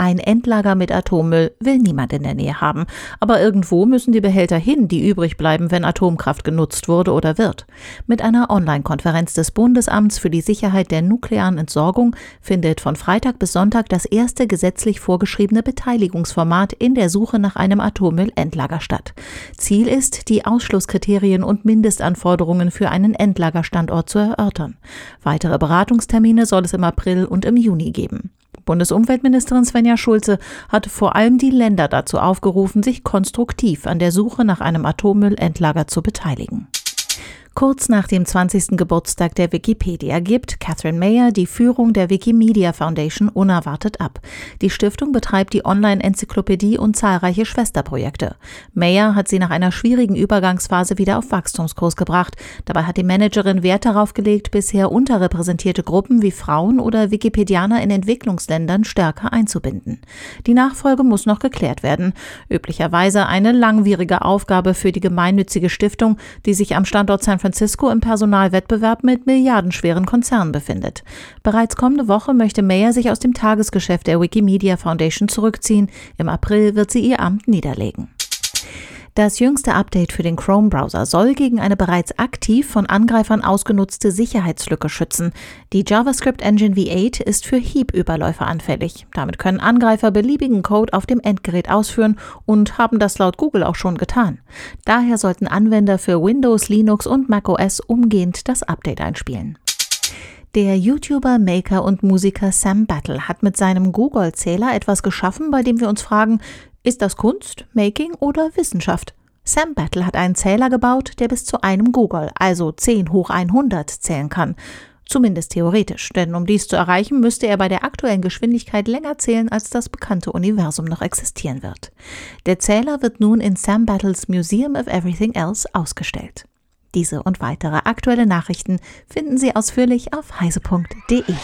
Ein Endlager mit Atommüll will niemand in der Nähe haben. Aber irgendwo müssen die Behälter hin, die übrig bleiben, wenn Atomkraft genutzt wurde oder wird. Mit einer Online-Konferenz des Bundesamts für die Sicherheit der nuklearen Entsorgung findet von Freitag bis Sonntag das erste gesetzlich vorgeschriebene Beteiligungsformat in der Suche nach einem Atommüllendlager statt. Ziel ist, die Ausschlusskriterien und Mindestanforderungen für einen Endlagerstandort zu erörtern. Weitere Beratungstermine soll es im April und im Juni geben. Bundesumweltministerin Svenja Schulze hat vor allem die Länder dazu aufgerufen, sich konstruktiv an der Suche nach einem Atommüllendlager zu beteiligen. Kurz nach dem 20. Geburtstag der Wikipedia gibt Catherine Mayer die Führung der Wikimedia Foundation unerwartet ab. Die Stiftung betreibt die Online-Enzyklopädie und zahlreiche Schwesterprojekte. Mayer hat sie nach einer schwierigen Übergangsphase wieder auf Wachstumskurs gebracht. Dabei hat die Managerin Wert darauf gelegt, bisher unterrepräsentierte Gruppen wie Frauen oder Wikipedianer in Entwicklungsländern stärker einzubinden. Die Nachfolge muss noch geklärt werden. Üblicherweise eine langwierige Aufgabe für die gemeinnützige Stiftung, die sich am Standort San Francisco im Personalwettbewerb mit milliardenschweren Konzernen befindet. Bereits kommende Woche möchte Mayer sich aus dem Tagesgeschäft der Wikimedia Foundation zurückziehen. Im April wird sie ihr Amt niederlegen. Das jüngste Update für den Chrome-Browser soll gegen eine bereits aktiv von Angreifern ausgenutzte Sicherheitslücke schützen. Die JavaScript Engine V8 ist für Hiebüberläufe anfällig. Damit können Angreifer beliebigen Code auf dem Endgerät ausführen und haben das laut Google auch schon getan. Daher sollten Anwender für Windows, Linux und macOS umgehend das Update einspielen. Der YouTuber, Maker und Musiker Sam Battle hat mit seinem Google-Zähler etwas geschaffen, bei dem wir uns fragen, ist das Kunst, Making oder Wissenschaft? Sam Battle hat einen Zähler gebaut, der bis zu einem Google, also 10 hoch 100, zählen kann. Zumindest theoretisch, denn um dies zu erreichen, müsste er bei der aktuellen Geschwindigkeit länger zählen, als das bekannte Universum noch existieren wird. Der Zähler wird nun in Sam Battles Museum of Everything Else ausgestellt. Diese und weitere aktuelle Nachrichten finden Sie ausführlich auf heise.de.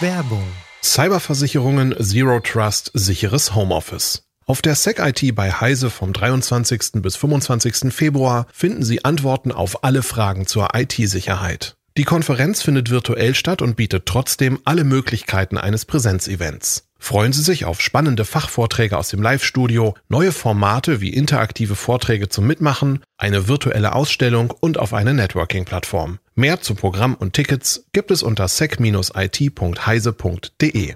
Werbung. Cyberversicherungen Zero Trust sicheres Homeoffice. Auf der SecIT bei Heise vom 23. bis 25. Februar finden Sie Antworten auf alle Fragen zur IT-Sicherheit. Die Konferenz findet virtuell statt und bietet trotzdem alle Möglichkeiten eines Präsenzevents. Freuen Sie sich auf spannende Fachvorträge aus dem Live-Studio, neue Formate wie interaktive Vorträge zum Mitmachen, eine virtuelle Ausstellung und auf eine Networking-Plattform. Mehr zu Programm und Tickets gibt es unter sec-it.heise.de.